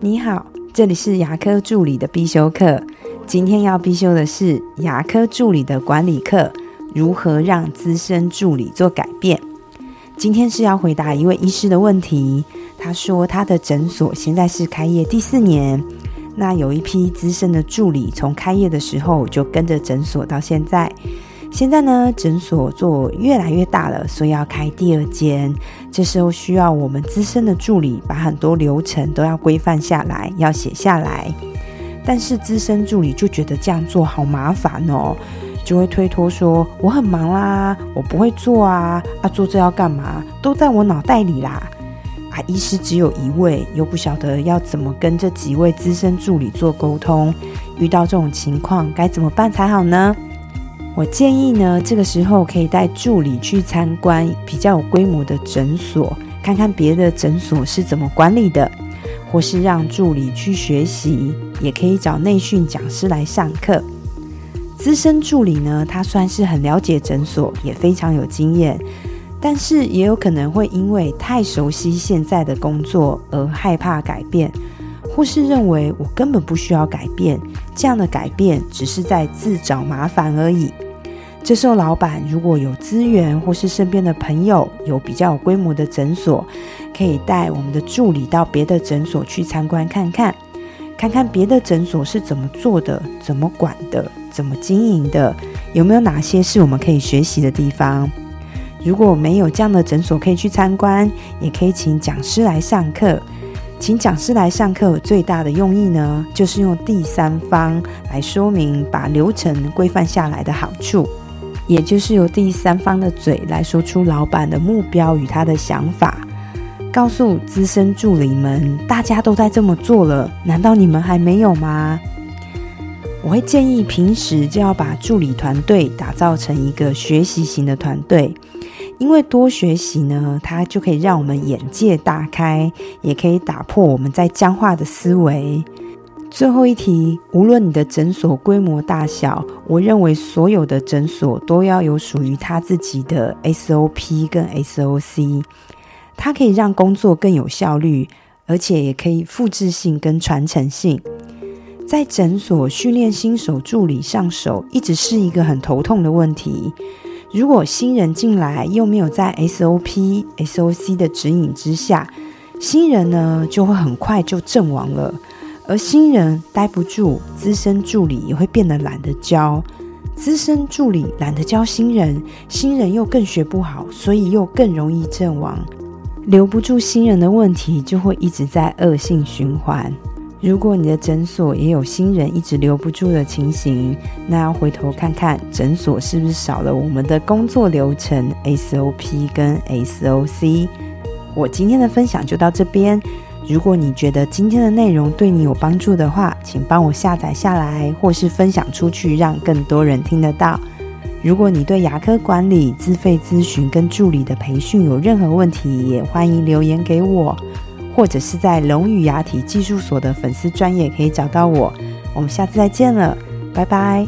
你好，这里是牙科助理的必修课。今天要必修的是牙科助理的管理课，如何让资深助理做改变？今天是要回答一位医师的问题。他说他的诊所现在是开业第四年，那有一批资深的助理从开业的时候就跟着诊所到现在。现在呢，诊所做越来越大了，所以要开第二间。这时候需要我们资深的助理把很多流程都要规范下来，要写下来。但是资深助理就觉得这样做好麻烦哦，就会推脱说：“我很忙啦，我不会做啊，啊，做这要干嘛？都在我脑袋里啦。”啊，医师只有一位，又不晓得要怎么跟这几位资深助理做沟通。遇到这种情况，该怎么办才好呢？我建议呢，这个时候可以带助理去参观比较有规模的诊所，看看别的诊所是怎么管理的，或是让助理去学习，也可以找内训讲师来上课。资深助理呢，他算是很了解诊所，也非常有经验，但是也有可能会因为太熟悉现在的工作而害怕改变，或是认为我根本不需要改变，这样的改变只是在自找麻烦而已。这时候，老板如果有资源，或是身边的朋友有比较有规模的诊所，可以带我们的助理到别的诊所去参观看看，看看别的诊所是怎么做的、怎么管的、怎么经营的，有没有哪些是我们可以学习的地方。如果没有这样的诊所可以去参观，也可以请讲师来上课。请讲师来上课最大的用意呢，就是用第三方来说明把流程规范下来的好处。也就是由第三方的嘴来说出老板的目标与他的想法，告诉资深助理们，大家都在这么做了，难道你们还没有吗？我会建议平时就要把助理团队打造成一个学习型的团队，因为多学习呢，它就可以让我们眼界大开，也可以打破我们在僵化的思维。最后一题，无论你的诊所规模大小，我认为所有的诊所都要有属于他自己的 SOP 跟 SOC，它可以让工作更有效率，而且也可以复制性跟传承性。在诊所训练新手助理上手，一直是一个很头痛的问题。如果新人进来又没有在 SOP、SOC 的指引之下，新人呢就会很快就阵亡了。而新人待不住，资深助理也会变得懒得教。资深助理懒得教新人，新人又更学不好，所以又更容易阵亡。留不住新人的问题就会一直在恶性循环。如果你的诊所也有新人一直留不住的情形，那要回头看看诊所是不是少了我们的工作流程 SOP 跟 SOC。我今天的分享就到这边。如果你觉得今天的内容对你有帮助的话，请帮我下载下来，或是分享出去，让更多人听得到。如果你对牙科管理、自费咨询跟助理的培训有任何问题，也欢迎留言给我。或者是在龙宇牙体技术所的粉丝专业，可以找到我。我们下次再见了，拜拜！